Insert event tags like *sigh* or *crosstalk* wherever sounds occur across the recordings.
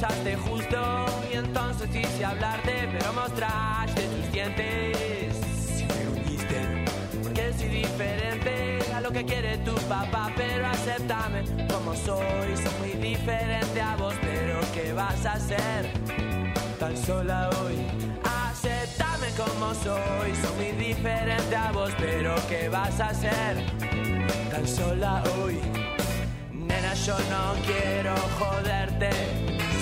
Justo, y entonces quise hablarte, pero mostraste tus dientes. Si me uniste, porque soy diferente a lo que quiere tu papá, pero aceptame como soy. Soy muy diferente a vos, pero ¿qué vas a hacer? tan sola hoy. Aceptame como soy, soy muy diferente a vos, pero ¿qué vas a hacer? Tan sola hoy. Nena, yo no quiero joderte,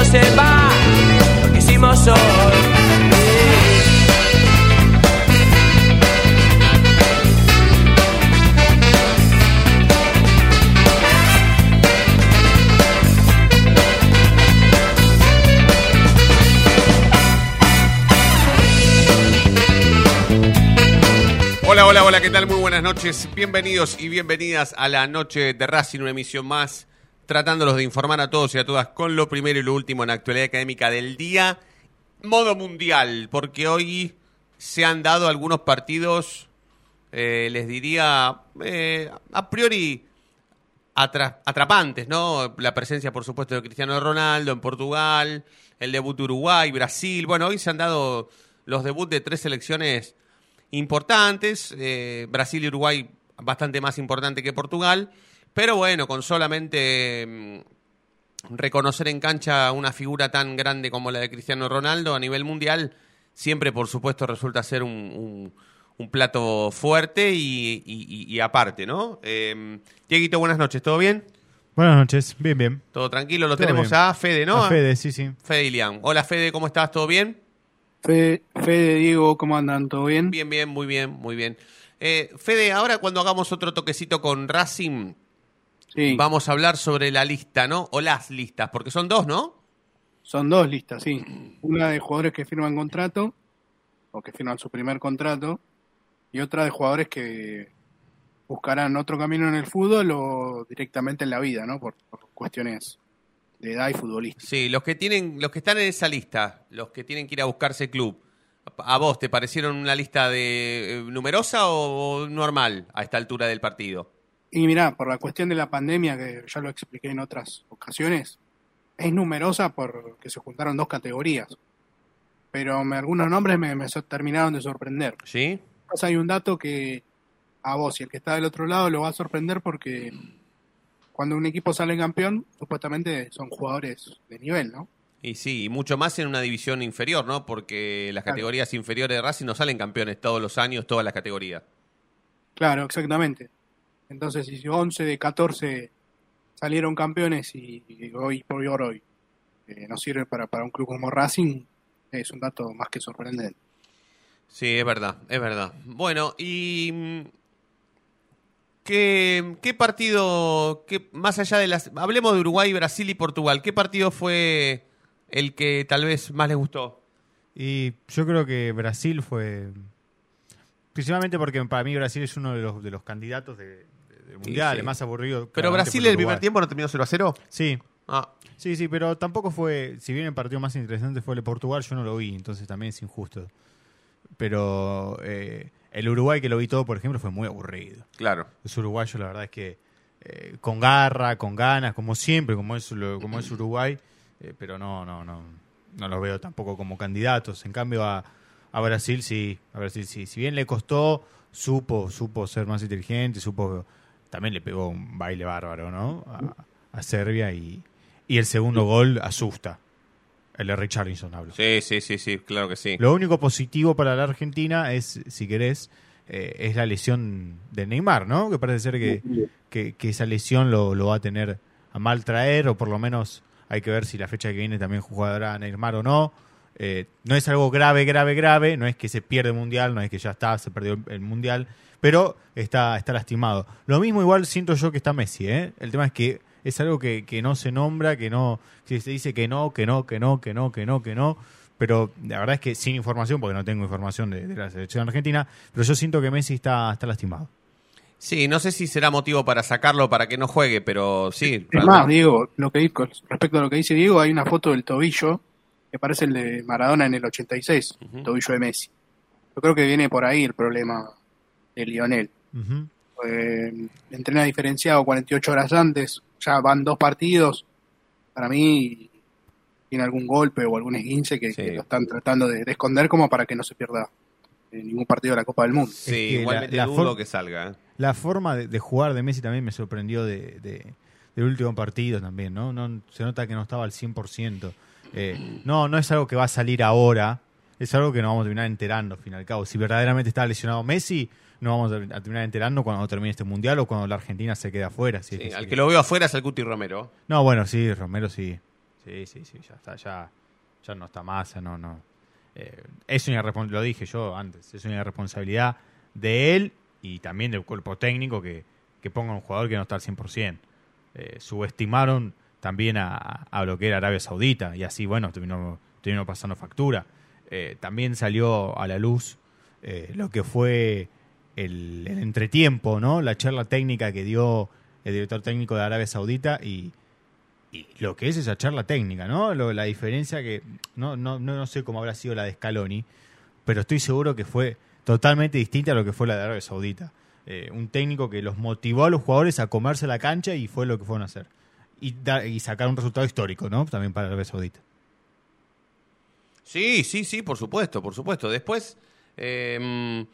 Lo que hicimos hoy. Hola, hola, hola, ¿qué tal? Muy buenas noches. Bienvenidos y bienvenidas a la noche de Racing, una emisión más, tratándolos de informar a todos y a todas con lo primero y lo último en la actualidad académica del día. Modo mundial, porque hoy se han dado algunos partidos, eh, les diría, eh, a priori atra- atrapantes, ¿no? La presencia, por supuesto, de Cristiano Ronaldo en Portugal, el debut de Uruguay, Brasil. Bueno, hoy se han dado los debuts de tres selecciones importantes. eh, Brasil y Uruguay bastante más importante que Portugal. Pero bueno, con solamente mm, reconocer en cancha una figura tan grande como la de Cristiano Ronaldo a nivel mundial, siempre, por supuesto, resulta ser un, un- un plato fuerte y, y- y- y aparte, ¿no? Eh, Dieguito, buenas noches, ¿todo bien? Buenas noches, bien, bien. ¿Todo tranquilo? Lo Todo tenemos bien. a Fede, ¿no? A Fede, sí, sí. Fede Ilián. Hola, Fede, ¿cómo estás? ¿Todo bien? Fede, Fede, Diego, ¿cómo andan? ¿Todo bien? Bien, bien, muy bien, muy bien. Eh, Fede, ahora cuando hagamos otro toquecito con Racing, Sí, vamos a hablar sobre la lista, ¿no? O las listas, porque son dos, ¿no? son dos listas, sí. Una de jugadores que firman contrato, o que firman su primer contrato, y otra de jugadores que buscarán otro camino en el fútbol o directamente en la vida, ¿no? Por, por cuestiones de edad y futbolística. Sí, los que tienen, los que están en esa lista, los que tienen que ir a buscarse club, ¿a vos te parecieron una lista de eh, numerosa o normal a esta altura del partido? Y mirá, por la cuestión de la pandemia, que ya lo expliqué en otras ocasiones, es numerosa porque se juntaron dos categorías. Pero me- algunos nombres me, terminaron de sorprender. ¿Sí? Pues hay un dato que a vos y el que está del otro lado lo va a sorprender porque cuando un equipo sale campeón, supuestamente son jugadores de nivel, ¿no? Y sí, y mucho más en una división inferior, ¿no? Porque las Claro. categorías inferiores de Racing no salen campeones todos los años, todas las categorías. Claro, exactamente. Entonces, si 11 de 14 salieron campeones y, y hoy por hoy eh, no sirve para, para un club como Racing, es un dato más que sorprendente. Sí, es verdad, es verdad. Bueno, y mm, ¿qué, qué partido, qué, más allá de las... Hablemos de Uruguay, Brasil y Portugal. ¿Qué partido fue el que tal vez más les gustó? Y yo creo que Brasil fue. Principalmente porque para mí Brasil es uno de los, de los candidatos de- del mundial, el más aburrido. Pero claramente Brasil por el primer Uruguay. tiempo no terminó 0 a 0. Sí, Ah, sí, sí, pero tampoco fue. Si bien el partido más interesante fue el de Portugal, yo no lo vi, entonces también es injusto. Pero eh, el Uruguay que lo vi todo, por ejemplo, fue muy aburrido. claro. Los uruguayos, la verdad es que eh, con garra, con ganas, como siempre, como es, lo- como es Uruguay, eh, pero no, no, no, no los veo tampoco como candidatos. En cambio, a, a Brasil sí, a Brasil sí. Si bien le costó, supo, supo ser más inteligente, supo, también le pegó un baile bárbaro, ¿no? A, a Serbia y, y el segundo gol asusta. El de Richarlison hablo. Sí, sí, sí, sí, claro que sí. Lo único positivo para la Argentina es, si querés, eh, es la lesión de Neymar, ¿no? Que parece ser que, que, que esa lesión lo, lo va a tener a mal traer, o por lo menos hay que ver si la fecha que viene también jugará Neymar o no. Eh, no es algo grave, grave, grave, no es que se pierde el mundial, no es que ya está, se perdió el- el mundial, pero está, está lastimado. Lo mismo igual siento yo que está Messi, ¿eh? El tema es que es algo que, que no se nombra, que no, que se dice que no, que no, que no, que no, que no, que no, pero la verdad es que sin información, porque no tengo información de, de la selección argentina, pero yo siento que Messi está, está lastimado. Sí, no sé si será motivo para sacarlo para que no juegue, pero sí. Es más, Diego, lo que, respecto a lo que dice Diego, hay una foto del tobillo que parece el de Maradona en el 86, el tobillo de Messi. Yo creo que viene por ahí el problema de Lionel. Ujú. Eh, entrena diferenciado 48 horas antes, ya van dos partidos. Para mí tiene algún golpe o algún esguince que, Sí. que lo están tratando de, de esconder como para que no se pierda en ningún partido de la Copa del Mundo. Sí, Es que igualmente la- la dudo for- que salga. ¿eh? La forma de, de jugar de Messi también me sorprendió de, de- del último partido también, ¿no? no Se nota que no estaba al 100%. Eh, no, no es algo que va a salir ahora, es algo que nos vamos a terminar enterando, al fin y al cabo. Si verdaderamente está lesionado Messi, nos vamos a terminar enterando cuando termine este mundial o cuando la Argentina se quede afuera. si es Sí, que al que lo veo afuera es al Cuti Romero. No, bueno, sí, Romero sí. Sí, sí, sí, ya está, ya, ya no está más, no, no. Eh, es una lo dije yo antes, es una irresponsabilidad de él y también del cuerpo técnico que, que ponga un jugador que no está al 100%. Eh, subestimaron también a, a lo que era Arabia Saudita y así, bueno, terminó, terminó pasando factura. Eh, también salió a la luz eh, lo que fue el, entretiempo, ¿no? La charla técnica que dio el director técnico de Arabia Saudita y, lo que es esa charla técnica, ¿no? La diferencia que no, no, no, no sé cómo habrá sido la de Scaloni, pero estoy seguro que fue totalmente distinta a lo que fue la de Arabia Saudita. Eh, un técnico que los motivó a los jugadores a comerse la cancha y fue lo que fueron a hacer. Y, da- y sacar un resultado histórico, ¿no? También para Arabia Saudita. Sí, sí, sí, por supuesto, por supuesto. Después, eh,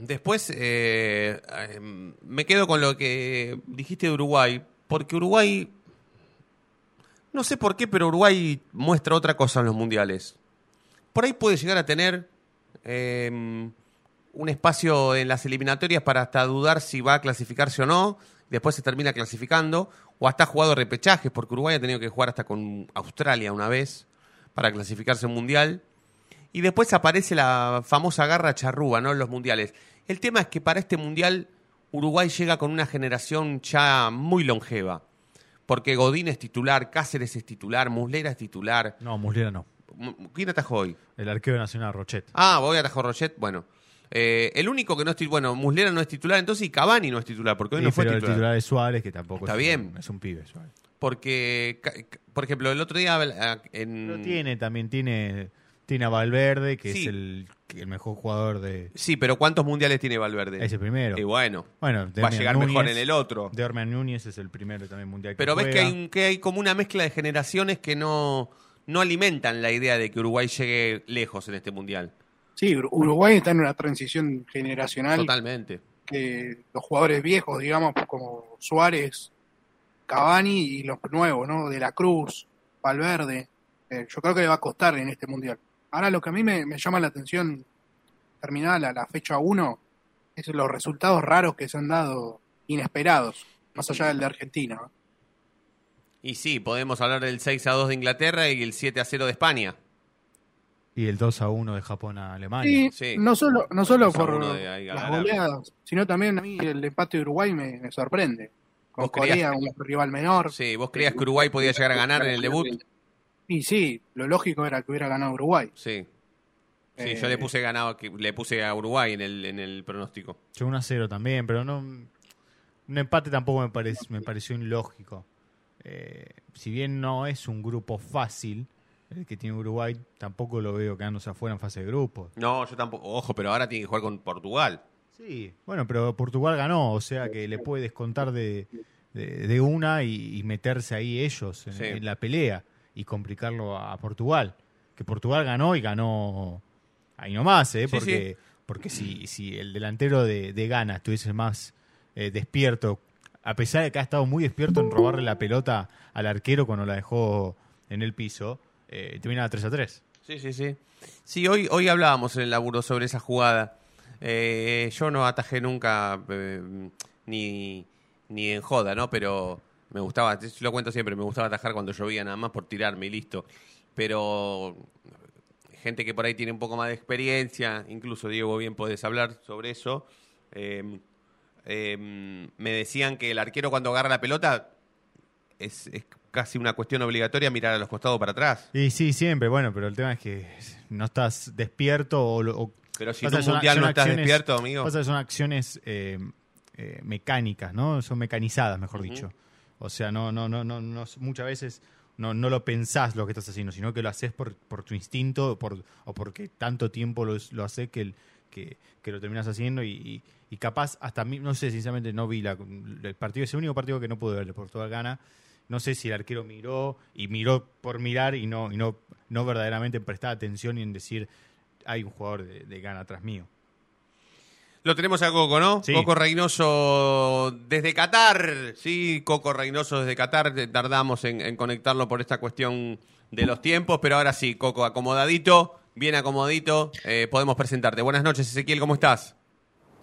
después eh, eh, me quedo con lo que dijiste de Uruguay, porque Uruguay, no sé por qué, pero Uruguay muestra otra cosa en los mundiales. Por ahí puede llegar a tener eh, un espacio en las eliminatorias para hasta dudar si va a clasificarse o no. Después se termina clasificando. O hasta ha jugado repechajes, porque Uruguay ha tenido que jugar hasta con Australia una vez para clasificarse un mundial. Y después aparece la famosa garra charrúa, ¿no? En los mundiales. El tema es que para este mundial Uruguay llega con una generación ya muy longeva. Porque Godín es titular, Cáceres es titular, Muslera es titular. No, Muslera no. ¿Quién atajó hoy? El arquero nacional Rochet. Ah, voy a atajar Rochet. Bueno, Eh, el único que no es titular, bueno, Muslera no es titular, entonces y Cavani no es titular, porque hoy Sí, no fue pero titular. el titular es Suárez, que tampoco Está es, bien. Es un pibe Suárez. Porque, por ejemplo, el otro día ah, en... Pero tiene, también tiene, tiene a Valverde, que Sí. es el, el mejor jugador de Sí, pero ¿cuántos mundiales tiene Valverde? ese primero. Y bueno, Bueno, va a llegar mejor en el otro. Derman Núñez es el primero también mundial que Pero ves que hay, un- que hay como una mezcla de generaciones que no, no alimentan la idea de que Uruguay llegue lejos en este mundial. Sí, Ur- Uruguay está en una transición generacional Totalmente. que los jugadores viejos, digamos, como Suárez, Cavani y los nuevos, ¿no? De la Cruz, Valverde. eh, yo creo que le va a costar en este mundial. Ahora lo que a mí me, me llama la atención, terminada la, la fecha 1, es los resultados raros que se han dado, inesperados, más allá del de Argentina. ¿no? Y sí, podemos hablar del 6 a 2 de Inglaterra y el 7 a 0 de España. Y el 2 a 1 de Japón a Alemania. Y sí. no solo, no solo por uno de ahí las goleadas, sino también a mí el empate de Uruguay me, me sorprende. Con ¿Vos creías Corea, un rival menor. Sí, ¿vos creías que Uruguay podía llegar a ganar en el debut? Y sí, lo lógico era que hubiera ganado Uruguay. Sí. Sí, Eh, yo le puse ganado, que- le puse a Uruguay en el, en el pronóstico. Yo 1 a 0 también, pero no. Un empate tampoco me, parec- me pareció ilógico. Eh, si bien no es un grupo fácil el que tiene Uruguay, tampoco lo veo quedándose afuera en fase de grupos. No, yo tampoco. Ojo, pero ahora tiene que jugar con Portugal. Sí, bueno, pero Portugal ganó, o sea que le puede descontar de, de, de una y, y meterse ahí ellos en, Sí. en la pelea y complicarlo a, a Portugal. Que Portugal ganó y ganó ahí nomás, ¿eh? Sí, porque, porque si, si el delantero de, de Ghana estuviese más eh, despierto, a pesar de que ha estado muy despierto en robarle la pelota al arquero cuando la dejó en el piso, eh, terminaba 3 a 3. Sí, sí, sí. Sí, hoy, hoy hablábamos en el laburo sobre esa jugada. Eh, yo no atajé nunca eh, ni, ni en joda, ¿no? Pero me gustaba, lo cuento siempre, me gustaba atajar cuando llovía nada más por tirarme y listo. pero gente que por ahí tiene un poco más de experiencia, incluso Diego, bien podés hablar sobre eso. eh, me decían que el arquero cuando agarra la pelota es, casi una cuestión obligatoria mirar a los costados para atrás. Y sí, siempre, bueno, pero el tema es que no estás despierto o... o- Pero si pasa son- mundial son no estás acciones- despierto, amigo. Pasa son acciones eh, eh, mecánicas, ¿no? Son mecanizadas, mejor dicho. O sea, no, no, no, no, no muchas veces no, no lo pensás lo que estás haciendo, sino que lo haces por, por tu instinto por, o porque tanto tiempo lo, lo haces que, que, que lo terminas haciendo y, y- y capaz hasta mí, no sé, sinceramente no vi la, el partido, es el único partido que no pude verle por toda gana. No sé si el arquero miró y miró por mirar y no, y no, no verdaderamente prestar atención y en decir hay un jugador de, de gana atrás mío. Lo tenemos a Coco, ¿no? Sí. Coco Reynoso desde Qatar. Sí, Coco Reynoso desde Qatar. Tardamos en, en conectarlo por esta cuestión de los tiempos, pero ahora sí, Coco, acomodadito, bien acomodadito. Eh, podemos presentarte. Buenas noches, Ezequiel, ¿cómo estás?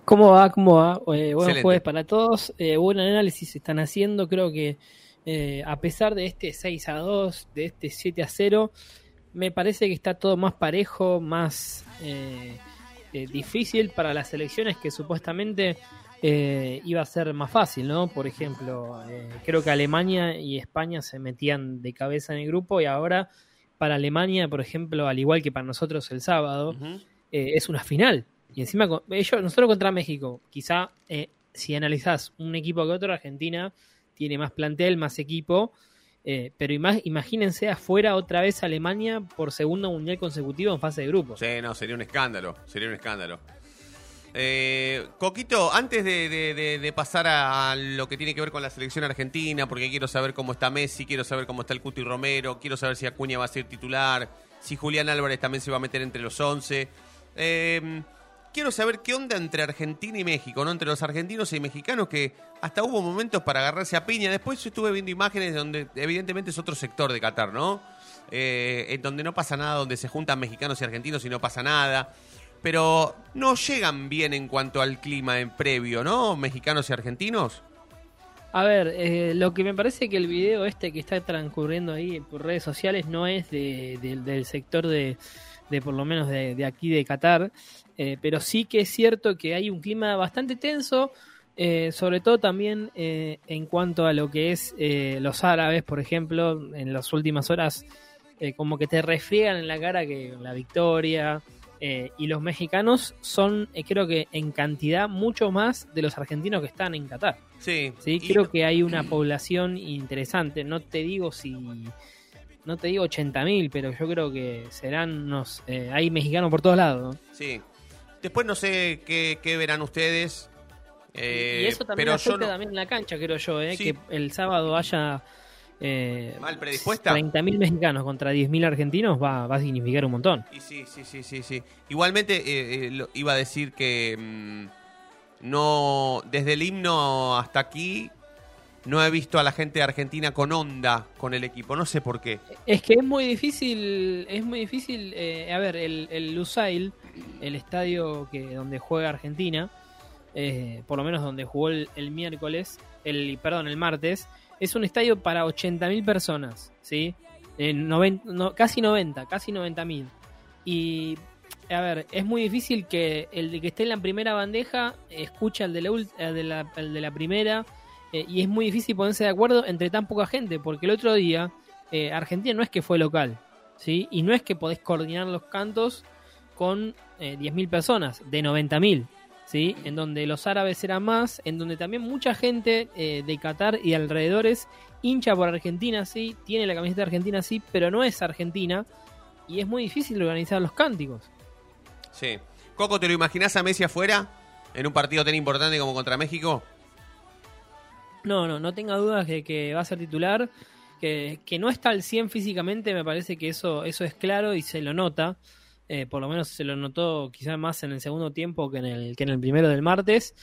¿Cómo va? ¿Cómo va? Eh, buen Excelente. jueves para todos. Eh, buen análisis están haciendo. Creo que eh, a pesar de este 6 a 2, de este 7 a 0, me parece que está todo más parejo, más eh, eh, difícil para las elecciones que supuestamente eh, iba a ser más fácil, ¿no? Por ejemplo, eh, creo que Alemania y España se metían de cabeza en el grupo y ahora para Alemania, por ejemplo, al igual que para nosotros el sábado, es una final. Y encima, con- ellos, nosotros contra México, quizá eh, si analizás un equipo que otro, Argentina tiene más plantel, más equipo, eh, pero ima- imagínense afuera otra vez Alemania por segundo mundial consecutivo en fase de grupos. Sí, no, sería un escándalo. Sería un escándalo. Eh, Coquito, antes de pasar a lo que tiene que ver con la selección argentina, porque quiero saber cómo está Messi, quiero saber cómo está el Cuti Romero, quiero saber si Acuña va a ser titular, si Julián Álvarez también se va a meter entre los 11. Eh, quiero saber qué onda entre Argentina y México, ¿no? Entre los argentinos y mexicanos, que hasta hubo momentos para agarrarse a piña. Después estuve viendo imágenes donde evidentemente es otro sector de Qatar, ¿no? Eh, en donde no pasa nada, donde se juntan mexicanos y argentinos y no pasa nada. Pero no llegan bien en cuanto al clima en previo, ¿no? Mexicanos y argentinos. A ver, eh, lo que me parece que el video este que está transcurriendo ahí por redes sociales no es de- de- del sector de, de por lo menos de aquí de Qatar, eh, pero sí que es cierto que hay un clima bastante tenso, eh, sobre todo también eh, en cuanto a lo que es eh, los árabes, por ejemplo, en las últimas horas eh, como que te refriegan en la cara que la victoria, y los mexicanos son, creo que en cantidad, mucho más de los argentinos que están en Qatar. Sí. Sí, creo que hay una *clears throat* población interesante. No te digo si. No te digo 80.000, pero yo creo que serán unos. eh, hay mexicanos por todos lados. ¿no? Sí. Después no sé qué, qué verán ustedes. eh, y eso también pero yo afecta no- también en la cancha, creo yo. eh, Sí. Que el sábado haya. Eh, Mal predispuesta. 30.000 mexicanos contra 10.000 argentinos va, va a significar un montón. Y sí, sí, sí, sí, sí. Igualmente eh, eh, lo- iba a decir que mm, no desde el himno hasta aquí no he visto a la gente de Argentina con onda con el equipo. No sé por qué. Es que es muy difícil, es muy difícil, eh, a ver, el, el Lusail, el estadio que donde juega Argentina, eh, por lo menos donde jugó el, miércoles, el perdón, el martes, es un estadio para 80.000 personas, ¿sí? Eh, noven- no, casi 90, casi 90.000. Y, a ver, es muy difícil que el que esté en la primera bandeja escuche al de la primera, eh, y es muy difícil ponerse de acuerdo entre tan poca gente, porque el otro día eh, Argentina no es que fue local, ¿sí? Y no es que podés coordinar los cantos con eh, 10.000 personas, de 90.000, ¿sí? En donde los árabes eran más, en donde también mucha gente eh, de Qatar y alrededores hincha por Argentina, sí, tiene la camiseta de Argentina, sí, pero no es Argentina, y es muy difícil organizar los cánticos. Sí. Coco, ¿te lo imaginás a Messi afuera en un partido tan importante como contra México? No, no, no tenga dudas de que va a ser titular. Que, que no está al 100 físicamente, me parece que eso, eso es claro y se lo nota. Eh, por lo menos se lo notó quizás más en el segundo tiempo que en el, que en el primero del martes.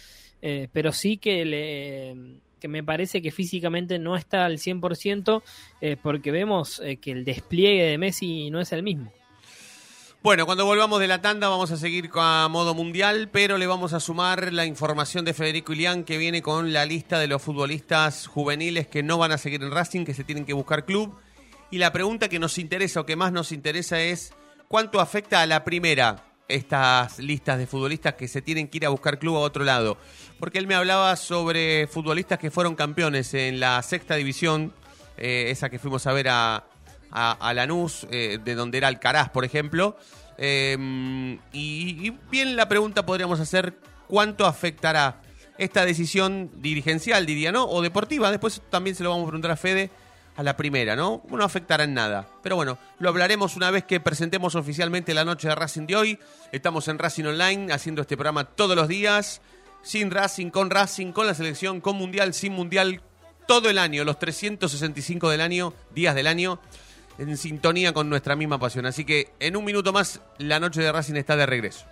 Eh, pero sí que, le, que me parece que físicamente no está al 100% eh, porque vemos eh, que el despliegue de Messi no es el mismo. Bueno, cuando volvamos de la tanda vamos a seguir a modo mundial, pero le vamos a sumar la información de Federico Ilián que viene con la lista de los futbolistas juveniles que no van a seguir en Racing, que se tienen que buscar club. Y la pregunta que nos interesa o que más nos interesa es cuánto afecta a la primera estas listas de futbolistas que se tienen que ir a buscar club a otro lado. Porque él me hablaba sobre futbolistas que fueron campeones en la sexta división, eh, esa que fuimos a ver a, Lanús, eh, de donde era Alcaraz, por ejemplo. Eh, y, y bien la pregunta podríamos hacer, ¿cuánto afectará esta decisión dirigencial, diría, ¿no? O deportiva, después también se lo vamos a preguntar a Fede a la primera, ¿no? No afectará en nada. Pero bueno, lo hablaremos una vez que presentemos oficialmente la noche de Racing de hoy. Estamos en Racing Online haciendo este programa todos los días. Sin Racing, con Racing, con la selección, con Mundial, sin Mundial, todo el año, los 365 del año, días del año, en sintonía con nuestra misma pasión. Así que en un minuto más, la noche de Racing está de regreso.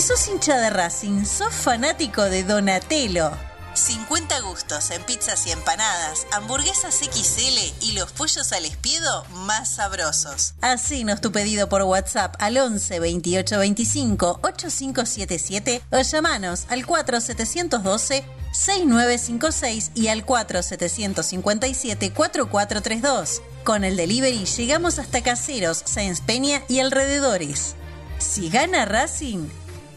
Si sos hincha de Racing, sos fanático de Donatello. 50 gustos en pizzas y empanadas, hamburguesas XL y los pollos al espiedo más sabrosos. Hacenos tu pedido por WhatsApp al 11 28 25 8577 o llamanos al 4712 6956 y al 4757 4432. Con el delivery llegamos hasta Caseros, Sáenz Peña y alrededores. Si gana Racing,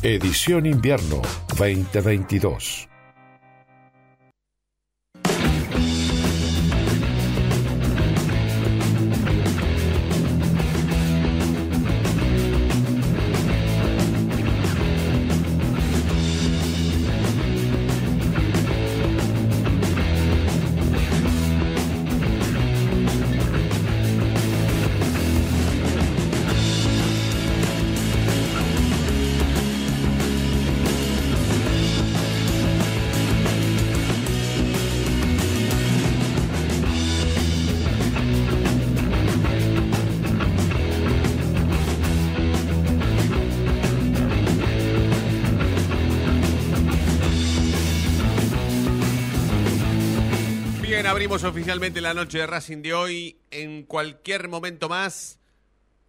Edición invierno 2022. Abrimos oficialmente la noche de Racing de hoy. En cualquier momento más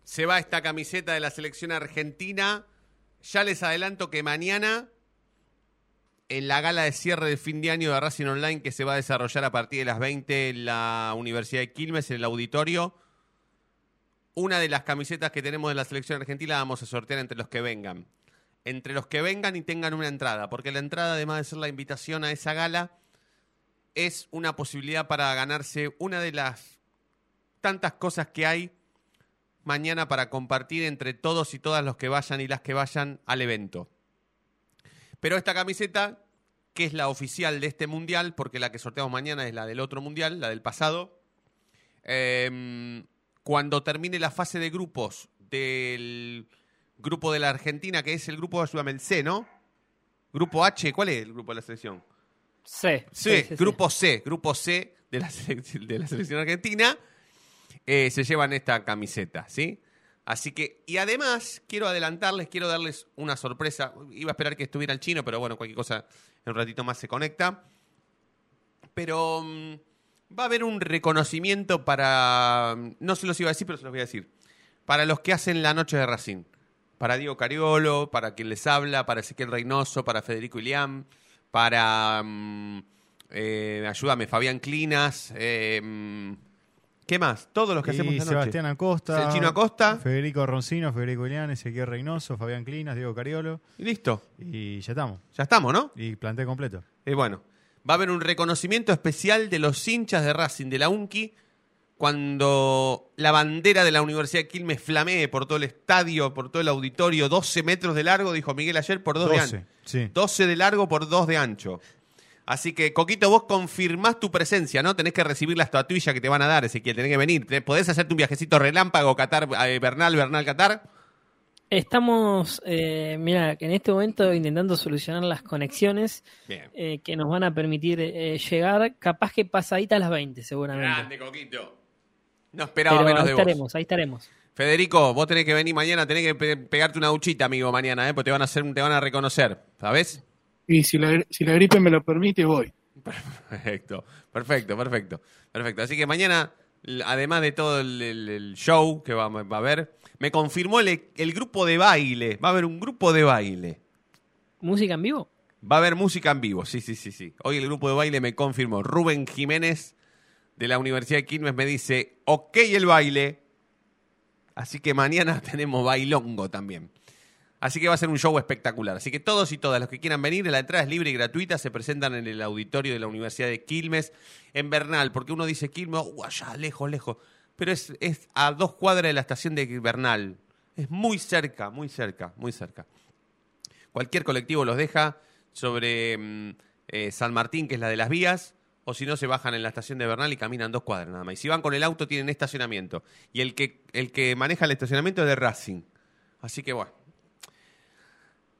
se va esta camiseta de la selección argentina. Ya les adelanto que mañana, en la gala de cierre de fin de año de Racing Online, que se va a desarrollar a partir de las 20 en la Universidad de Quilmes, en el auditorio, una de las camisetas que tenemos de la selección argentina la vamos a sortear entre los que vengan. Entre los que vengan y tengan una entrada, porque la entrada, además de ser la invitación a esa gala, es una posibilidad para ganarse una de las tantas cosas que hay mañana para compartir entre todos y todas los que vayan y las que vayan al evento. Pero esta camiseta, que es la oficial de este mundial, porque la que sorteamos mañana es la del otro mundial, la del pasado, eh, cuando termine la fase de grupos del grupo de la Argentina, que es el grupo, el C, ¿no? Grupo H, ¿cuál es el grupo de la selección? Sí, Sí, grupo C, grupo C de la, selec- de la selección argentina, eh, se llevan esta camiseta, ¿sí? Así que, y además, quiero adelantarles, quiero darles una sorpresa. Iba a esperar que estuviera el chino, pero bueno, cualquier cosa en un ratito más se conecta. Pero mm, va a haber un reconocimiento para, no se los iba a decir, pero se los voy a decir, para los que hacen la noche de Racing. Para Diego Cariolo, para quien les habla, para Ezequiel Reynoso, para Federico Iliam, para, mm, eh, ayúdame, Fabián Clinas, eh, mm, ¿qué más? Todos los que hacemos Y la noche. Sebastián Acosta. El Chino Acosta. Federico Roncino, Federico Ilián, Ezequiel Reynoso, Fabián Clinas, Diego Cariolo. Y listo, Y ya estamos. ya estamos, ¿no? Y plantel completo. Y bueno, va a haber un reconocimiento especial de los hinchas de Racing, de la UNCI, cuando la bandera de la Universidad de Quilmes flamee por todo el estadio, por todo el auditorio, 12 metros de largo, dijo Miguel ayer, por 2 de 12, ancho. sí. 12 de largo por 2 de ancho. Así que, Coquito, vos confirmás tu presencia, ¿no? Tenés que recibir la estatuilla que te van a dar, Ezequiel, tenés que venir. ¿Podés hacerte un viajecito relámpago, Qatar, eh, Bernal, Bernal, Qatar? Estamos, eh, mira, en este momento intentando solucionar las conexiones eh, que nos van a permitir eh, llegar, capaz que pasadita a las 20, seguramente. Grande, Coquito. No esperaba Pero menos ahí de vos. estaremos, ahí estaremos. Federico, vos tenés que venir mañana, tenés que pe- pegarte una duchita, amigo, mañana, ¿eh? Porque te van a hacer, te van a reconocer, ¿sabes? Y si la, si la gripe me lo permite, voy. *laughs* Perfecto, perfecto, perfecto, perfecto. Así que mañana, además de todo el, el- el show que va, va a haber, me confirmó el, el grupo de baile. Va a haber un grupo de baile. ¿Música en vivo? Va a haber música en vivo, sí, sí, sí, sí. Hoy el grupo de baile me confirmó. Rubén Jiménez de la Universidad de Quilmes me dice, ok el baile. Así que mañana *laughs* tenemos bailongo también. Así que va a ser un show espectacular. Así que todos y todas los que quieran venir, la entrada es libre y gratuita. Se presentan en el auditorio de la Universidad de Quilmes, en Bernal. Porque uno dice Quilmes, uh, allá, lejos, lejos. Pero es, es a dos cuadras de la estación de Bernal. Es muy cerca, muy cerca, muy cerca. Cualquier colectivo los deja sobre mm, eh, San Martín, que es la de las vías, o si no, se bajan en la estación de Bernal y caminan dos cuadras nada más. Y si van con el auto, tienen estacionamiento. Y el que, el que maneja el estacionamiento es de Racing. Así que bueno.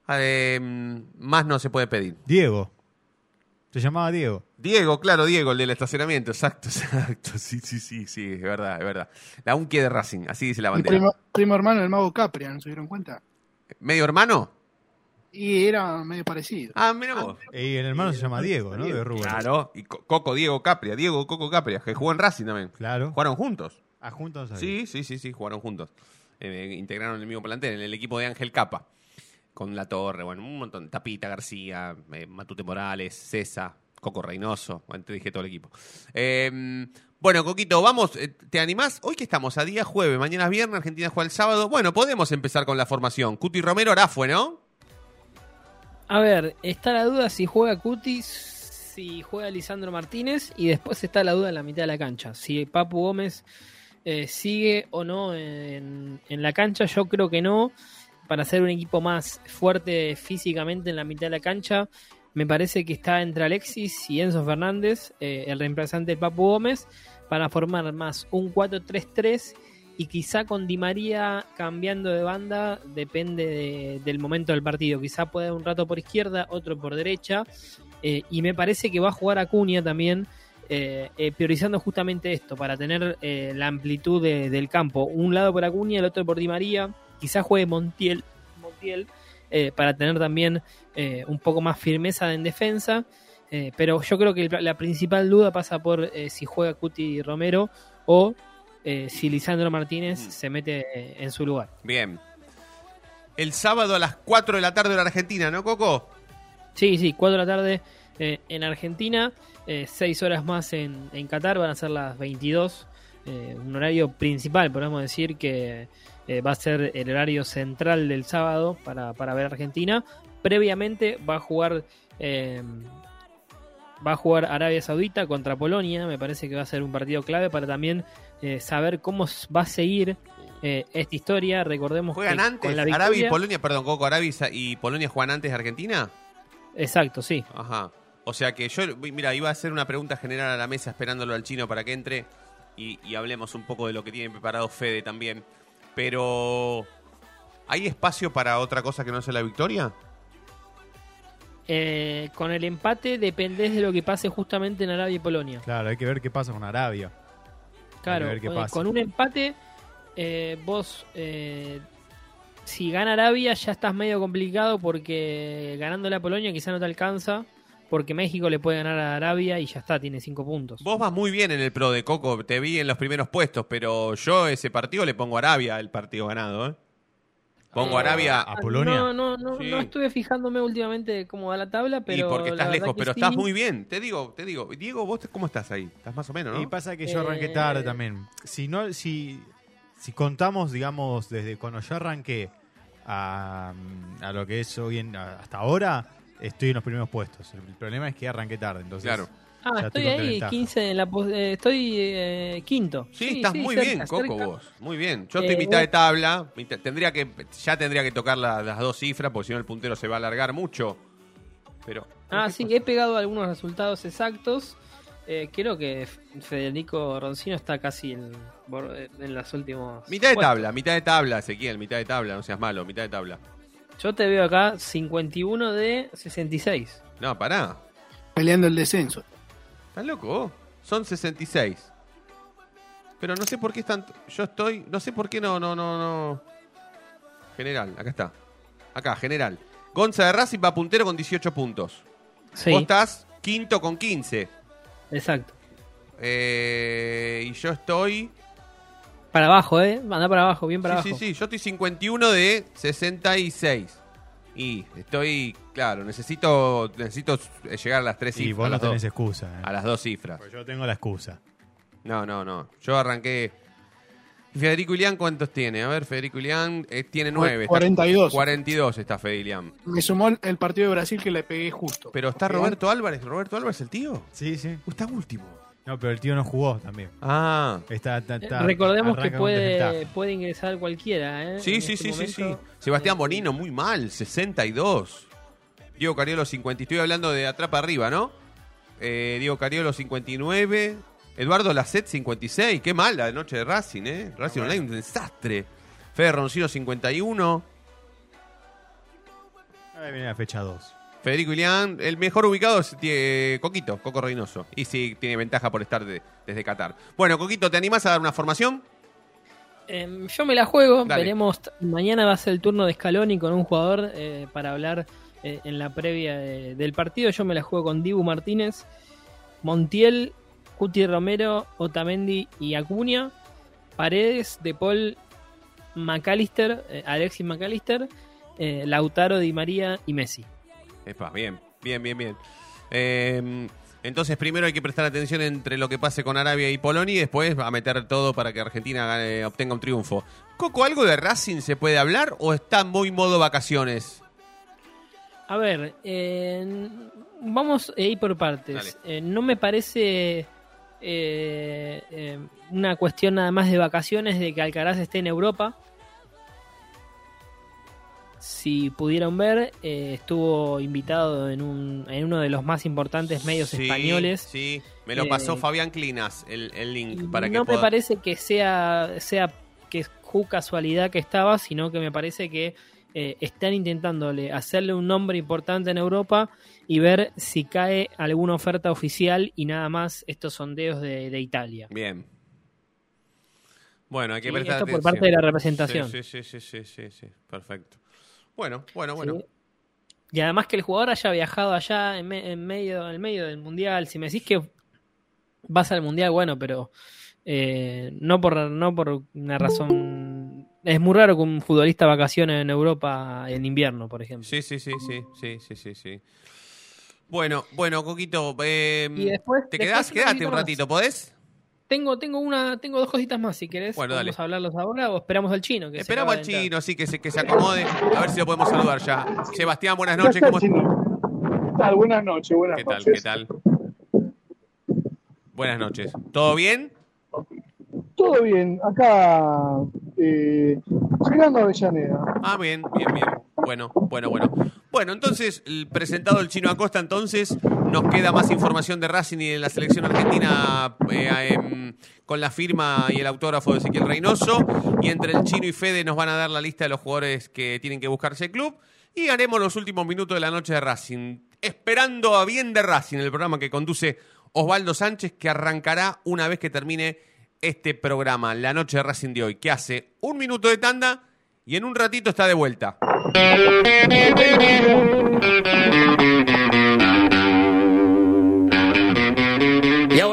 Eh, más no se puede pedir. Diego. Se llamaba Diego. Diego, claro, Diego, el del estacionamiento. Exacto, *laughs* exacto. Sí, sí, sí, sí, es verdad, es verdad. La Unqui de Racing, así dice la El bandera. primo, primo hermano del mago Capria, ¿no se dieron cuenta? ¿Medio hermano? Y era medio parecido. Ah, mira vos. Y el hermano se llama Diego, ¿no? De Rubén. Claro, y Co- Coco Diego Capria, Diego Coco Capria, que jugó en Racing también. Claro. ¿Jugaron juntos? Ah, juntos. ahí. Sí, sí, sí, sí, jugaron juntos. Eh, integraron el mismo plantel, en el equipo de Ángel Capa. Con La Torre, bueno, un montón. Tapita García, eh, Matute Morales, César, Coco Reynoso. Bueno, te dije todo el equipo. Eh, bueno, Coquito, vamos, eh, ¿te animás? Hoy que estamos, a día jueves, mañana es viernes, Argentina juega el sábado. Bueno, podemos empezar con la formación. Cuti Romero Arafue, ¿no? A ver, está la duda si juega Cutis, si juega Lisandro Martínez y después está la duda en la mitad de la cancha. Si Papu Gómez eh, sigue o no en, la cancha, yo creo que no. Para ser un equipo más fuerte físicamente en la mitad de la cancha, me parece que está entre Alexis y Enzo Fernández, eh, el reemplazante del Papu Gómez, para formar más un 4-3-3 y quizá con Di María cambiando de banda, depende de- del momento del partido. Quizá puede un rato por izquierda, otro por derecha. eh, y me parece que va a jugar Acuña también, eh, eh, priorizando justamente esto, para tener la amplitud de- del campo. Un lado por Acuña, el otro por Di María. Quizá juegue Montiel, Montiel para tener también un poco más firmeza en defensa. Pero yo creo que la principal duda pasa por si juega Cuti Romero o eh, si Lisandro Martínez Mm. se mete eh, en su lugar. Bien. El sábado a las 4 de la tarde en la Argentina, ¿no, Coco? Sí, sí, 4 de la tarde eh, en Argentina, 6 horas más en, en Qatar, van a ser las 22, eh, un horario principal, podemos decir que eh, va a ser el horario central del sábado para, para ver Argentina. Previamente va a jugar eh, va a jugar Arabia Saudita contra Polonia, me parece que va a ser un partido clave para también eh, saber cómo va a seguir eh, esta historia. Recordemos ¿Juegan que antes? con la Arabia y victoria- Polonia, perdón, Coco, Arabia y Polonia juegan antes de Argentina. Exacto, sí. Ajá. O sea que yo, mira, iba a hacer una pregunta general a la mesa esperándolo al chino para que entre y, y hablemos un poco de lo que tiene preparado Fede también. Pero, ¿hay espacio para otra cosa que no sea la victoria? Eh, con el empate dependés de lo que pase justamente en Arabia y Polonia. Claro, hay que ver qué pasa con Arabia. Claro, ver qué con, pasa. con un empate, eh, vos, eh, si gana Arabia, ya estás medio complicado porque ganándole a Polonia quizá no te alcanza, porque México le puede ganar a Arabia y ya está, tiene cinco puntos. Vos vas muy bien en el pro de Coco, te vi en los primeros puestos, pero yo ese partido le pongo a Arabia el partido ganado, ¿eh? Pongo a Arabia a Polonia. No, no, no, Sí. no estuve fijándome últimamente de cómo va la tabla, pero. y porque estás lejos, pero sí. estás muy bien. Te digo, te digo. Diego, ¿vos cómo estás ahí? Estás más o menos, ¿no? Y pasa que yo arranqué Eh, tarde también. Si no, si, si contamos, digamos, desde cuando yo arranqué a, a lo que es hoy en, a- hasta ahora, estoy en los primeros puestos. El problema es que arranqué tarde, entonces. Claro. Ah, ya estoy con ahí, desventaja. 15 en la eh, estoy eh, quinto. Sí, estás muy cerca, bien, Coco, cerca. vos. Muy bien. Yo estoy Eh, mitad de tabla. mitad- tendría que, ya tendría que tocar la- las dos cifras, porque si no el puntero se va a alargar mucho. Pero. Ah, sí, he pegado algunos resultados exactos. Eh, creo que Federico Roncino está casi en, en las últimas. Mitad de puestos. tabla, mitad de tabla, Ezequiel, mitad de tabla, no seas malo, mitad de tabla. Yo te veo acá 51 de 66. No, pará. Peleando el descenso. ¿Estás loco? Son 66. Pero no sé por qué están. Yo estoy. No sé por qué no, no, no, no. General, acá está. Acá, general. Gonza de Racing va puntero con 18 puntos. Sí, Vos estás quinto con 15. exacto. Eh, y yo estoy. Para abajo, ¿eh? Anda para abajo, bien para sí, abajo. sí, sí. Yo estoy 51 de 66. Y estoy. Claro, necesito necesito llegar a las tres Y cifras. vos a, no las dos, tenés excusa. ¿eh? a las dos cifras. Pues yo tengo la excusa. No, no, no. Yo arranqué. ¿Y Federico Ilián cuántos tiene? A ver, Federico Ilián eh, tiene nueve. Está- 42. 42 está Fede Ilián. Me sumó el- el partido de Brasil que le pegué justo. Pero está Roberto Álvarez. ¿Roberto Álvarez el tío? Sí, sí. Está último. No, pero el tío no jugó también. Ah. Está, está- está- Recordemos que puede, puede ingresar cualquiera, ¿eh? Sí, sí, este sí, sí, sí. momento. Sebastián Bonino, muy mal. 62. Diego Cariolo, 50. Estoy hablando de atrás para arriba, ¿no? Eh, Diego Cariolo, 59. Eduardo Lacet, 56. Qué mal la noche de Racing, ¿eh? Racing Online, un desastre. Fede Roncino, 51. Ahora viene la fecha 2. Federico Ilián, el mejor ubicado es eh, Coquito, Coco Reynoso. Y sí, tiene ventaja por estar de- desde Qatar. Bueno, Coquito, ¿te animás a dar una formación? Em, yo me la juego, Dale. veremos. Mañana va a ser el turno de Scaloni con un jugador eh, para hablar eh, en la previa de- del partido. Yo me la juego con Dibu Martínez, Montiel, Cuti Romero, Otamendi y Acuña, Paredes, De Paul, McAllister, Alexis McAllister, Lautaro, Di María y Messi. Epa, bien, bien, bien, bien. Eh, entonces, primero hay que prestar atención entre lo que pase con Arabia y Polonia y después a meter todo para que Argentina gane- obtenga un triunfo. Coco, ¿algo de Racing se puede hablar o está muy modo vacaciones? A ver, eh, vamos a ir por partes. Eh, no me parece eh, eh, una cuestión nada más de vacaciones de que Alcaraz esté en Europa. Si pudieron ver, eh, estuvo invitado en, un, en uno de los más importantes medios Sí, españoles. Sí, me lo Eh, pasó Fabián Clinas, el, el link, para que no me parece que sea, sea que es casualidad que estaba, sino que me parece que eh, están intentándole hacerle un nombre importante en Europa y ver si cae alguna oferta oficial y nada más estos sondeos de, de Italia. Bien. Bueno, hay que prestar esto por parte de la representación. Sí, sí, sí, sí, sí, sí, perfecto. Bueno, bueno, bueno. Sí. Y además que el jugador haya viajado allá en, me- en medio, en el medio del mundial. Si me decís que vas al mundial, bueno, pero eh, no por no por una razón. Es muy raro que un futbolista vacacione en Europa en invierno, por ejemplo. Sí, sí, sí, sí, sí, sí, sí, sí. Bueno, bueno, Coquito, eh, Y después- ¿te después quedás? una Quedate cosita un más. ratito, ¿podés? Tengo, tengo una, tengo dos cositas más si querés. Bueno, dale. Vamos a hablarlos ahora o esperamos al chino. Que se Esperamos al entrar. chino, así que se, que se acomode. A ver si lo podemos saludar ya. Sebastián, buenas noches. ¿Cómo. ¿Qué tal? Buenas noches, buenas ¿Qué tal? noches. ¿Qué tal? Buenas noches. ¿Todo bien? Todo bien, acá eh, llegando a Avellaneda. Ah, bien, bien, bien. Bueno, bueno, bueno. Bueno, entonces, el presentado el chino Acosta, entonces, nos queda más información de Racing y de la selección argentina eh, con la firma y el autógrafo de Ezequiel Reynoso. Y entre el chino y Fede nos van a dar la lista de los jugadores que tienen que buscarse el club. Y haremos los últimos minutos de la noche de Racing. Esperando a bien de Racing, el programa que conduce Osvaldo Sánchez, que arrancará una vez que termine este programa, la noche de Racing de hoy, que hace un minuto de tanda y en un ratito está de vuelta.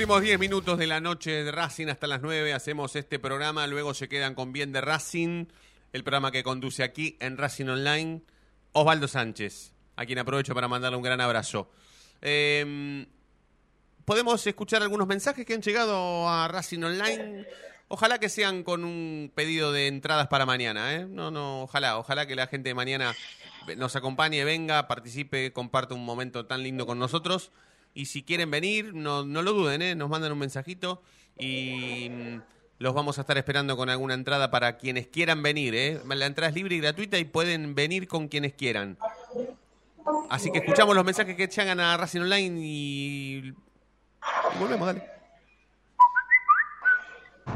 Últimos 10 minutos de la noche de Racing hasta las 9 hacemos este programa, luego se quedan con Bien de Racing, el programa que conduce aquí en Racing Online, Osvaldo Sánchez, a quien aprovecho para mandarle un gran abrazo. Eh, Podemos escuchar algunos mensajes que han llegado a Racing Online. Ojalá que sean con un pedido de entradas para mañana, ¿eh? No, no, ojalá, ojalá que la gente de mañana nos acompañe, venga, participe, comparte un momento tan lindo con nosotros. Y si quieren venir, no, no lo duden, ¿eh? nos mandan un mensajito y mm, los vamos a estar esperando con alguna entrada para quienes quieran venir. ¿eh? La entrada es libre y gratuita y pueden venir con quienes quieran. Así que escuchamos los mensajes que llegan a Racing Online y, y volvemos, dale.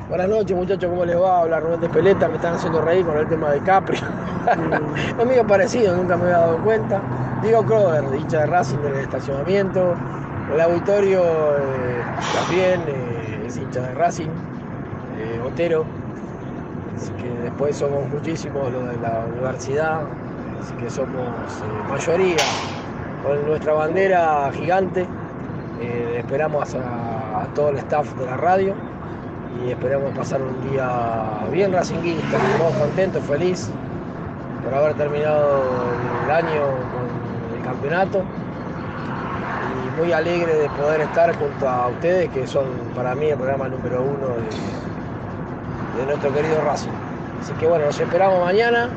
Buenas noches muchachos, ¿cómo les va? Habla Rubén de Peleta, me están haciendo reír con el tema de Capri. *laughs* es medio parecido, nunca me había dado cuenta. Diego Croder, hincha de Racing del estacionamiento. El auditorio eh, también eh, es hincha de Racing, eh, Otero. Así que después somos muchísimos los de la universidad, así que somos eh, mayoría. Con nuestra bandera gigante, esperamos a, todo el staff de la radio y esperamos pasar un día bien racinguista, estamos contentos, feliz por haber terminado el año con el campeonato y muy alegre de poder estar junto a ustedes que son para mí el programa número uno de, nuestro querido Racing. Así que bueno, nos esperamos mañana,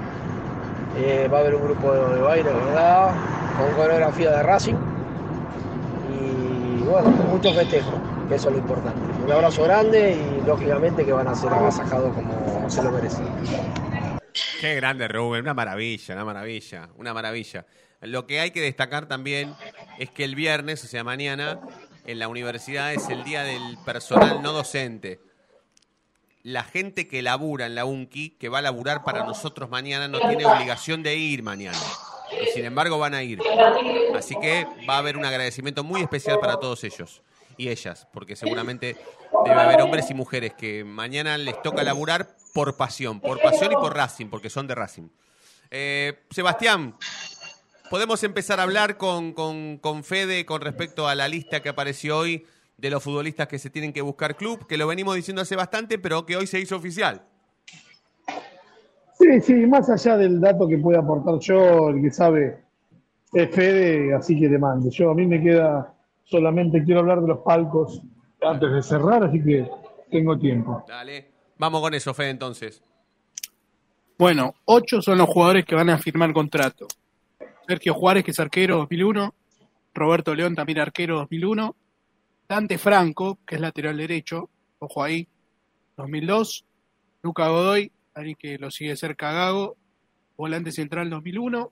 Eh, va a haber un grupo de, baile, ¿verdad? Con coreografía de Racing y bueno, con mucho festejo, que eso es lo importante. Un abrazo grande y lógicamente que van a ser agasajados como se lo merecen. Qué grande, Rubén. Una maravilla, una maravilla, una maravilla. Lo que hay que destacar también es que el viernes, o sea, mañana, en la universidad es el día del personal no docente. La gente que labura en la UNCI, que va a laburar para nosotros mañana, no tiene obligación de ir mañana. Y sin embargo van a ir. Así que va a haber un agradecimiento muy especial para todos ellos y ellas, porque seguramente debe haber hombres y mujeres que mañana les toca laburar por pasión, por pasión y por Racing, porque son de Racing. Eh, Sebastián, podemos empezar a hablar con, con, con Fede con respecto a la lista que apareció hoy de los futbolistas que se tienen que buscar club, que lo venimos diciendo hace bastante, pero que hoy se hizo oficial. Sí, sí, más allá del dato que pueda aportar yo, el que sabe es Fede, así que te mando. Yo a mí me queda solamente quiero hablar de los palcos antes de cerrar, así que tengo tiempo. Dale, vamos con eso, Fede, entonces. Bueno, ocho son los jugadores que van a firmar contrato. Sergio Juárez, que es arquero 2001. Roberto León, también arquero 2001. Dante Franco, que es lateral derecho. Ojo ahí, 2002. Luca Godoy, alguien que lo sigue cerca Gago. Volante central 2001.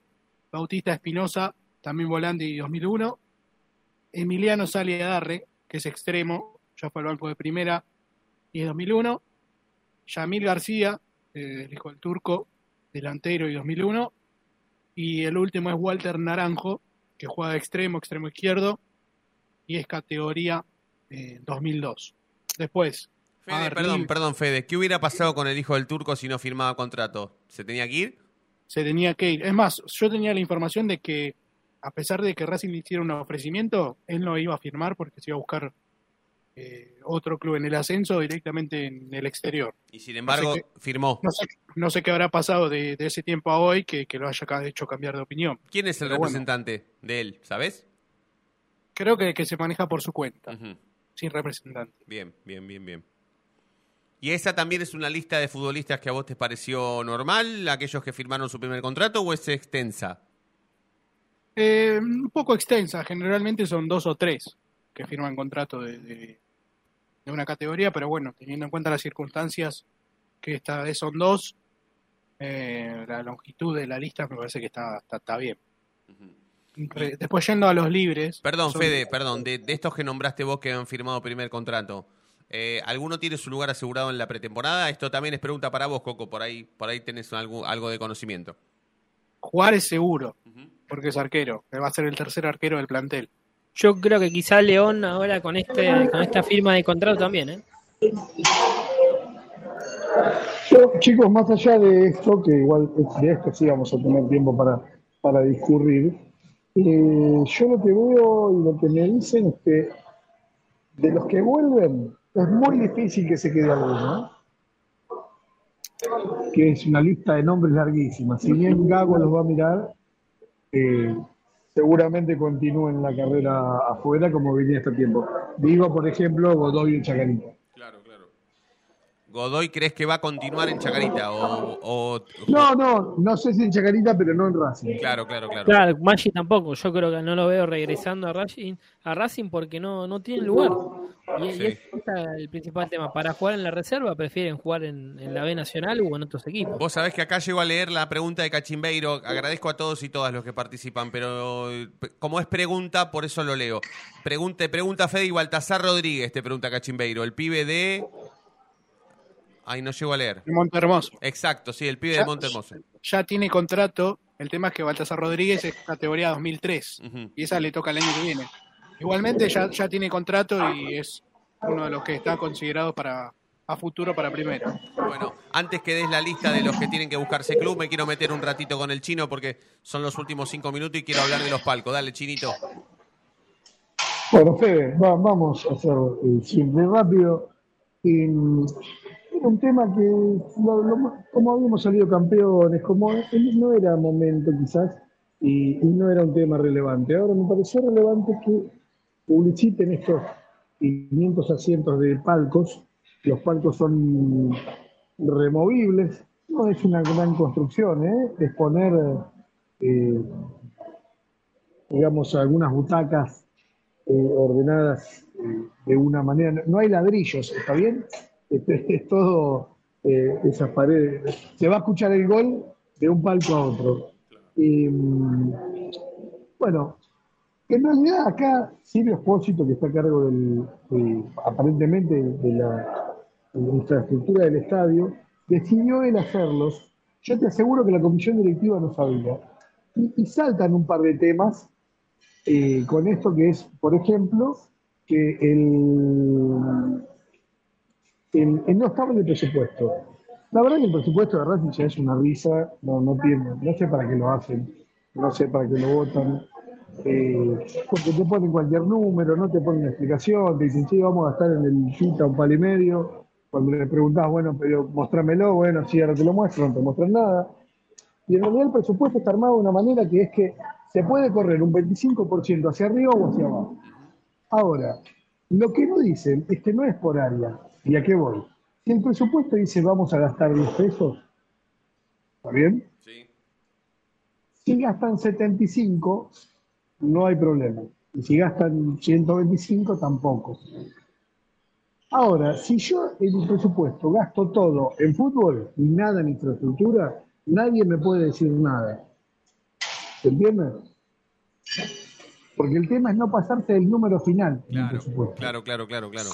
Bautista Espinosa, también volante y 2001. Emiliano Saliadarre, que es extremo, ya fue al banco de primera y es 2001. Yamil García, eh, el hijo del turco, delantero y 2001. Y el último es Walter Naranjo, que juega de extremo, extremo izquierdo, y es categoría eh, 2002. Después, Fede, perdón, perdón, Fede. ¿Qué hubiera pasado con el hijo del turco si no firmaba contrato? ¿Se tenía que ir? se tenía que ir. Es más, yo tenía la información de que, a pesar de que Racing le hiciera un ofrecimiento, él no iba a firmar porque se iba a buscar eh, otro club en el ascenso directamente en el exterior. Y sin embargo, No sé firmó. No sé, no sé qué habrá pasado de, de ese tiempo a hoy que, que lo haya hecho cambiar de opinión. ¿Quién es el Pero bueno, representante de él? ¿Sabes? creo que, que se maneja por su cuenta, sin representante. Bien, bien, bien, bien. ¿Y esa también es una lista de futbolistas que a vos te pareció normal, aquellos que firmaron su primer contrato, o es extensa? Eh, un poco extensa, generalmente son dos o tres que firman contrato de, de- de una categoría, pero bueno, teniendo en cuenta las circunstancias, que esta vez son dos, eh, la longitud de la lista me parece que está, está, está bien. Después yendo a los libres. Perdón, son- Fede, perdón, de, de estos que nombraste vos que han firmado primer contrato, eh, ¿alguno tiene su lugar asegurado en la pretemporada? Esto también es pregunta para vos, Coco, por ahí, por ahí tenés algo, algo de conocimiento. Jugar es seguro, porque es arquero, que va a ser el tercer arquero del plantel. Yo creo que quizá León ahora con este con esta firma de contrato también, ¿eh? Chicos, más allá de esto, que igual de esto sí vamos a tener tiempo para, para discurrir, eh, yo lo que veo y lo que me dicen es que de los que vuelven es muy difícil que se quede alguno, que es una lista de nombres larguísima. Si bien Gago los va a mirar, eh, seguramente continúen la carrera afuera como venía este tiempo. Digo, por ejemplo, Godoy y Chacarita. ¿Godoy crees que va a continuar en Chacarita? O, o- No, no, no sé si en Chacarita, pero no en Racing. Claro, claro, claro. Claro, Maggi tampoco. Yo creo que no lo veo regresando a Racing, a Racing porque no, no tiene lugar. Y, y Sí. ese es el principal tema. Para jugar en la reserva prefieren jugar en, en la B Nacional o en otros equipos. Vos sabés que acá llego a leer la pregunta de Cachimbeiro. Agradezco a todos y todas los que participan, pero eh, como es pregunta, por eso lo leo. Pregunta, pregunta Fede y Baltasar Rodríguez, te pregunta Cachimbeiro. El pibe de. Ay, no llego a leer. De Monte Hermoso. Exacto, sí, el pibe de Ya- Monte Hermoso. Ya tiene contrato, el tema es que Baltasar Rodríguez es categoría 2003 y esa le toca el año que viene. Igualmente ya, ya tiene contrato y es uno de los que está considerado para a futuro para primera. Bueno, antes que des la lista de los que tienen que buscarse club, me quiero meter un ratito con el chino porque son los últimos cinco minutos y quiero hablar de los palcos. Dale, chinito. Bueno, Fede, va- vamos a hacer simple, rápido. Y, era un tema que, como habíamos salido campeones, como no era momento quizás, y, no era un tema relevante. Ahora me pareció relevante que publiciten estos 500 asientos de palcos. Los palcos son removibles, no es una gran construcción, ¿eh? es poner, eh, digamos, algunas butacas eh, ordenadas eh, de una manera. No hay ladrillos, ¿está bien? Este, Es, todo eh, esas paredes. Se va a escuchar el gol de un palco a otro. Y, mm, bueno, en realidad acá Silvio Espósito, que está a cargo del, de- aparentemente de la, de la infraestructura del estadio, decidió él hacerlos. Yo te aseguro que la comisión directiva no sabía. Y, y saltan un par de temas eh, con esto que es, por ejemplo, que el, el- el no estaba en el presupuesto. La verdad que el presupuesto de Racing es una risa, no, no, no sé para qué lo hacen, no sé para qué lo votan, eh, porque te ponen cualquier número, no te ponen explicación, te dicen, sí, vamos a gastar en el chita un pal y medio, cuando le preguntás, bueno, pero mostrámelo, bueno, sí, ahora te lo muestro, no te muestran nada. Y en realidad el presupuesto está armado de una manera que es que se puede correr un 25% hacia arriba o hacia abajo. Ahora, lo que no dicen es que no es por área. ¿Y a qué voy? Si el presupuesto dice vamos a gastar 10 pesos, ¿está bien? Sí. Si gastan 75, no hay problema. Y si gastan 125, tampoco. Ahora, si yo en el presupuesto gasto todo en fútbol y nada en infraestructura, nadie me puede decir nada. ¿Se entiende? Porque el tema es no pasarse del número final en el presupuesto. Claro, claro, claro, claro.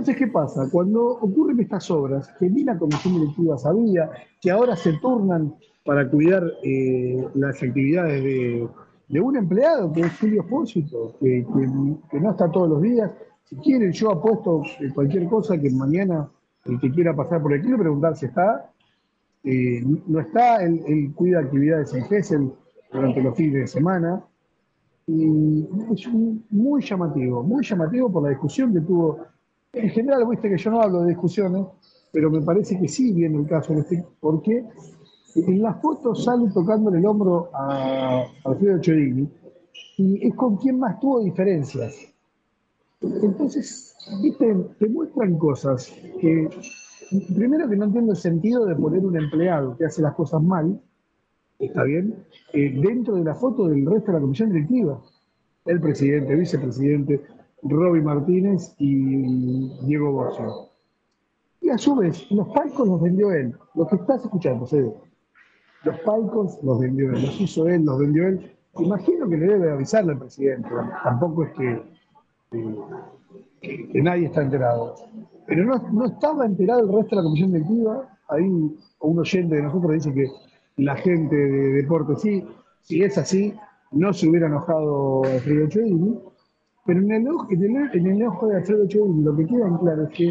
Entonces, ¿qué pasa? Cuando ocurren estas obras, que ni la comisión directiva sabía, que ahora se turnan para cuidar eh, las actividades de, un empleado que es Julio Espósito, que, que- no está todos los días. Si quieren, yo apuesto cualquier cosa que mañana el que quiera pasar por aquí quiero preguntar si está. Eh, no está, él, cuida actividades en Gessel durante los fines de semana. Y es muy llamativo, muy llamativo por la discusión que tuvo. En general, viste que yo no hablo de discusiones, pero me parece que sí viene el caso en este, porque en la foto sale tocándole el hombro a Alfredo Chodini y es con quien más tuvo diferencias. Entonces, viste, te muestran cosas que, primero que no entiendo el sentido de poner un empleado que hace las cosas mal, está bien, eh, dentro de la foto del resto de la comisión directiva. El presidente, vicepresidente, Roby Martínez y Diego Bocio. Y a su vez, los palcos los vendió él. Lo que estás escuchando, Fede. Los palcos los vendió él, los hizo él, los vendió él. Imagino que le debe avisarle al presidente. Tampoco es que, eh, que- nadie está enterado. Pero no, no estaba enterado el resto de la comisión directiva. Ahí un oyente de nosotros dice que la gente de deporte sí, si es así, no se hubiera enojado Alfredo Chodini. Pero en el, ojo, en, el, ojo de Alfredo Chodini lo que queda en claro es que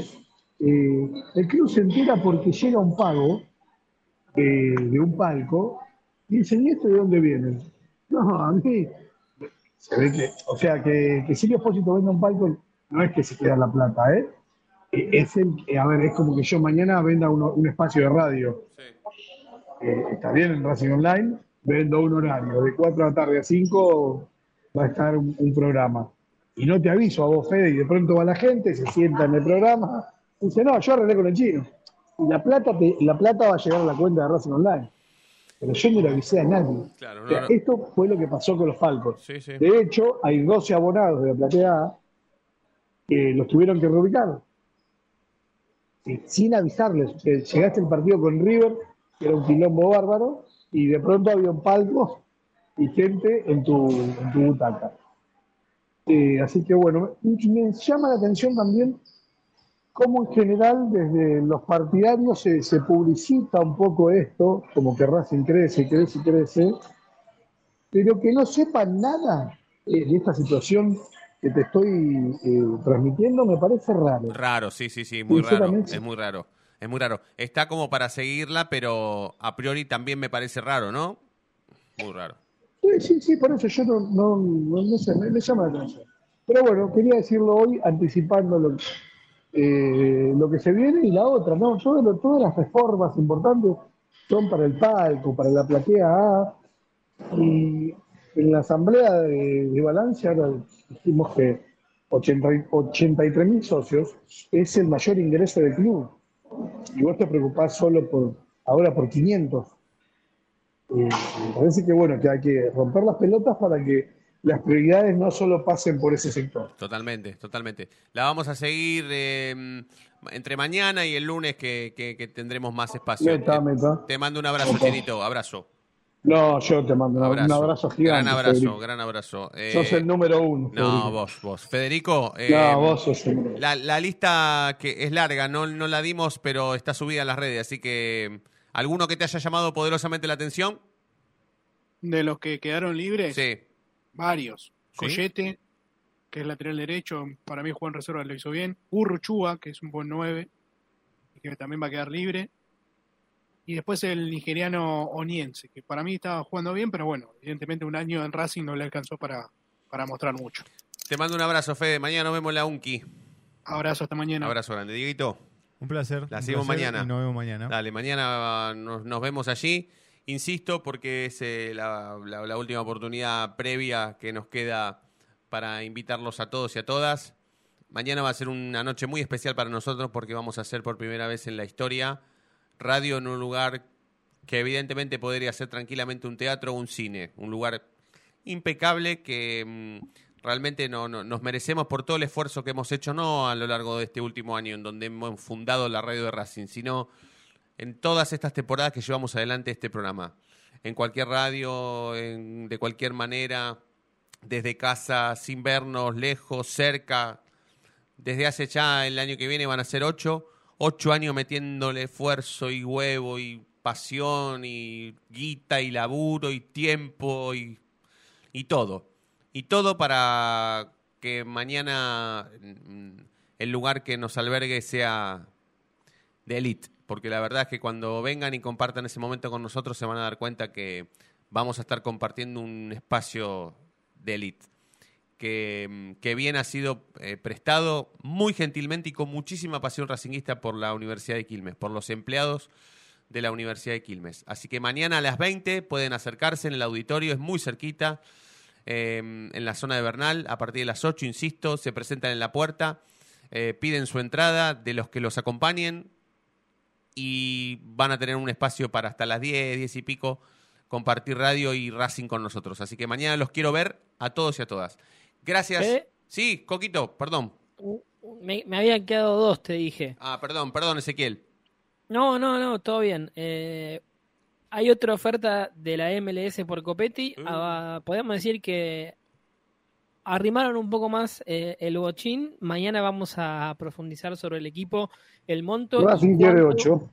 eh, el club se entera porque llega un pago de, de un palco y dicen, ¿y esto de dónde viene? No, a mí se ve que, o sea, que, que Silvio Espósito venda un palco no es que se queda la plata, ¿eh? Eh, Es el, eh, a ver, es como que yo mañana venda uno- un espacio de radio. Eh, está bien en Racing Online, vendo un horario, de 4 de la tarde a 5 va a estar un, un programa. Y no te aviso a vos, Fede, y de pronto va la gente, se sienta en el programa, y dice, no, yo arreglé con el chino. Y la plata, te- la plata va a llegar a la cuenta de Racing Online. Pero yo no le avisé a nadie. Claro, O no, sea, no. Esto fue lo que pasó con los. Sí, sí. De hecho, hay 12 abonados de la platea A que los tuvieron que reubicar. Sin avisarles. Sea, llegaste al partido con River, que era un quilombo bárbaro, y de pronto había un palco y gente en tu, en tu butaca. Eh, así que bueno, me llama la atención también cómo en general desde los partidarios se, se publicita un poco esto, como que Racing crece, crece, crece, pero que no sepan nada eh, de esta situación que te estoy eh, transmitiendo me parece raro. Raro, sí, sí, sí, muy raro. Es muy raro. Es muy raro. Está como para seguirla, pero a priori también me parece raro, ¿no? Muy raro. Sí, sí, sí, por eso yo no, no, no, sé, me, llama la atención. Pero bueno, quería decirlo hoy anticipando lo, eh, lo que se viene y la otra, ¿no? Yo veo todas las reformas importantes son para el palco, para la platea A, y en la asamblea de, de balance ahora dijimos que 83 mil socios es el mayor ingreso del club. Y vos te preocupás solo por, ahora por 500. Eh, me parece que bueno, que hay que romper las pelotas para que las prioridades no solo pasen por ese sector. Totalmente, totalmente. La vamos a seguir eh, entre mañana y el lunes que, que- que tendremos más espacio. Meta, te, meta. te mando un abrazo, Opa. Chinito. Abrazo. No, yo te mando un abrazo, un abrazo gigante. Gran abrazo, Federico. gran abrazo. Eh, Sos el número uno. No, Federico. vos, vos. Federico. eh, No, vos sos el número uno. La, la lista que es larga, no, no la dimos, pero está subida en las redes, así que ¿alguno que te haya llamado poderosamente la atención? De los que quedaron libres, Sí. varios. ¿Sí? Collete, que es lateral derecho, para mí Juan Reserva lo hizo bien. Urruchúa, que es un buen 9, y que también va a quedar libre. Y después el nigeriano Oniense, que para mí estaba jugando bien, pero bueno, evidentemente un año en Racing no le alcanzó para, para mostrar mucho. Te mando un abrazo, Fede. Mañana nos vemos en la UNKI. Abrazo, hasta mañana. Abrazo grande. Dieguito. Un placer. La un seguimos placer, mañana. y nos vemos mañana. Dale, mañana nos, nos vemos allí. Insisto, porque es eh, la, la- la última oportunidad previa que nos queda para invitarlos a todos y a todas. Mañana va a ser una noche muy especial para nosotros porque vamos a hacer por primera vez en la historia radio en un lugar que evidentemente podría ser tranquilamente un teatro o un cine. Un lugar impecable que mm, realmente no, no- nos merecemos por todo el esfuerzo que hemos hecho, no a lo largo de este último año en donde hemos fundado la radio de Racing, sino en todas estas temporadas que llevamos adelante este programa. En cualquier radio, en- de cualquier manera, desde casa, sin vernos, lejos, cerca. Desde hace ya el año que viene van a ser ocho, ocho años metiéndole esfuerzo y huevo y pasión y guita y laburo y tiempo y, y todo. Y todo para que mañana mm, el lugar que nos albergue sea de elite. Porque la verdad es que cuando vengan y compartan ese momento con nosotros se van a dar cuenta que vamos a estar compartiendo un espacio de elite. Que, mm, que bien ha sido eh, prestado muy gentilmente y con muchísima pasión racinguista por la Universidad de Quilmes, por los empleados de la Universidad de Quilmes. Así que mañana a las 20 pueden acercarse en el auditorio, es muy cerquita, eh, en la zona de Bernal, a partir de las 8, insisto, se presentan en la puerta, eh, piden su entrada de los que los acompañen y van a tener un espacio para hasta las 10, 10 y pico compartir radio y Racing con nosotros. Así que mañana los quiero ver a todos y a todas. Gracias. ¿Eh? Sí, Coquito, perdón. Me, me habían quedado dos, te dije. Ah, perdón, perdón, Ezequiel. No, no, no, todo bien. Eh, hay otra oferta de la MLS por Copetti. Ah, podemos decir que arrimaron un poco más eh, el bochín. Mañana vamos a profundizar sobre el equipo, el monto. Racing quiere cuánto- 8.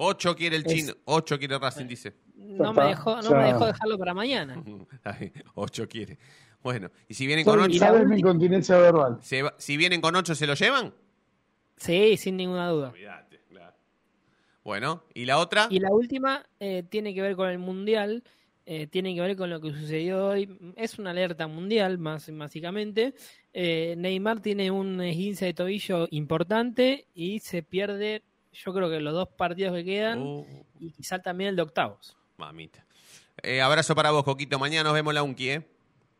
8 quiere el Es- chino, 8 quiere Racing, dice. No me dejó, no me dejó dejarlo para mañana. *laughs* 8 quiere. Bueno, y si vienen con Soy- 8, ¿Sabes mi incontinencia verbal? si vienen con 8 se lo llevan? Sí, sin ninguna duda. Claro. Bueno, ¿y la otra? Y la última eh, tiene que ver con el mundial, eh, tiene que ver con lo que sucedió hoy. Es una alerta mundial, más básicamente. Eh, Neymar tiene un esguince de tobillo importante y se pierde, yo creo que los dos partidos que quedan Uh, y quizá también el de octavos. mamita. Eh, abrazo para vos, Coquito. Mañana nos vemos la Unki, ¿eh?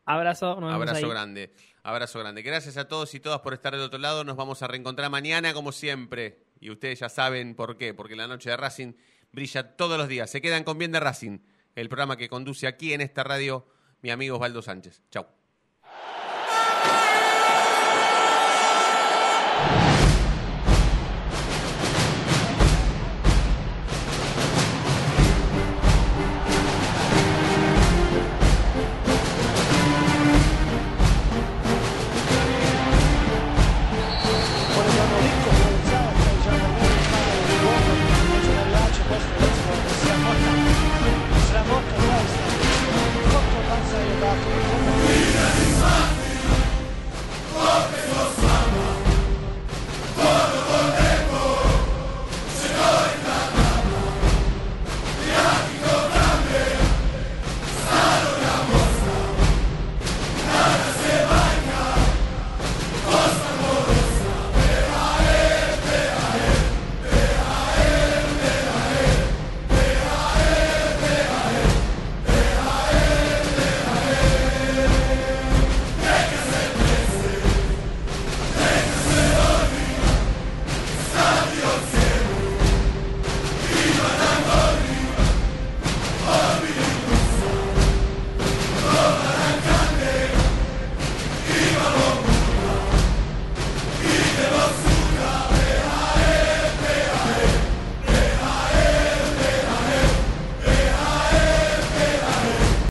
Abrazo, nos vemos Abrazo ahí. grande. Abrazo grande. Gracias a todos y todas por estar del otro lado. Nos vamos a reencontrar mañana, como siempre. Y ustedes ya saben por qué. Porque la noche de Racing brilla todos los días. Se quedan con bien de Racing. El programa que conduce aquí en esta radio mi amigo Osvaldo Sánchez. Chau.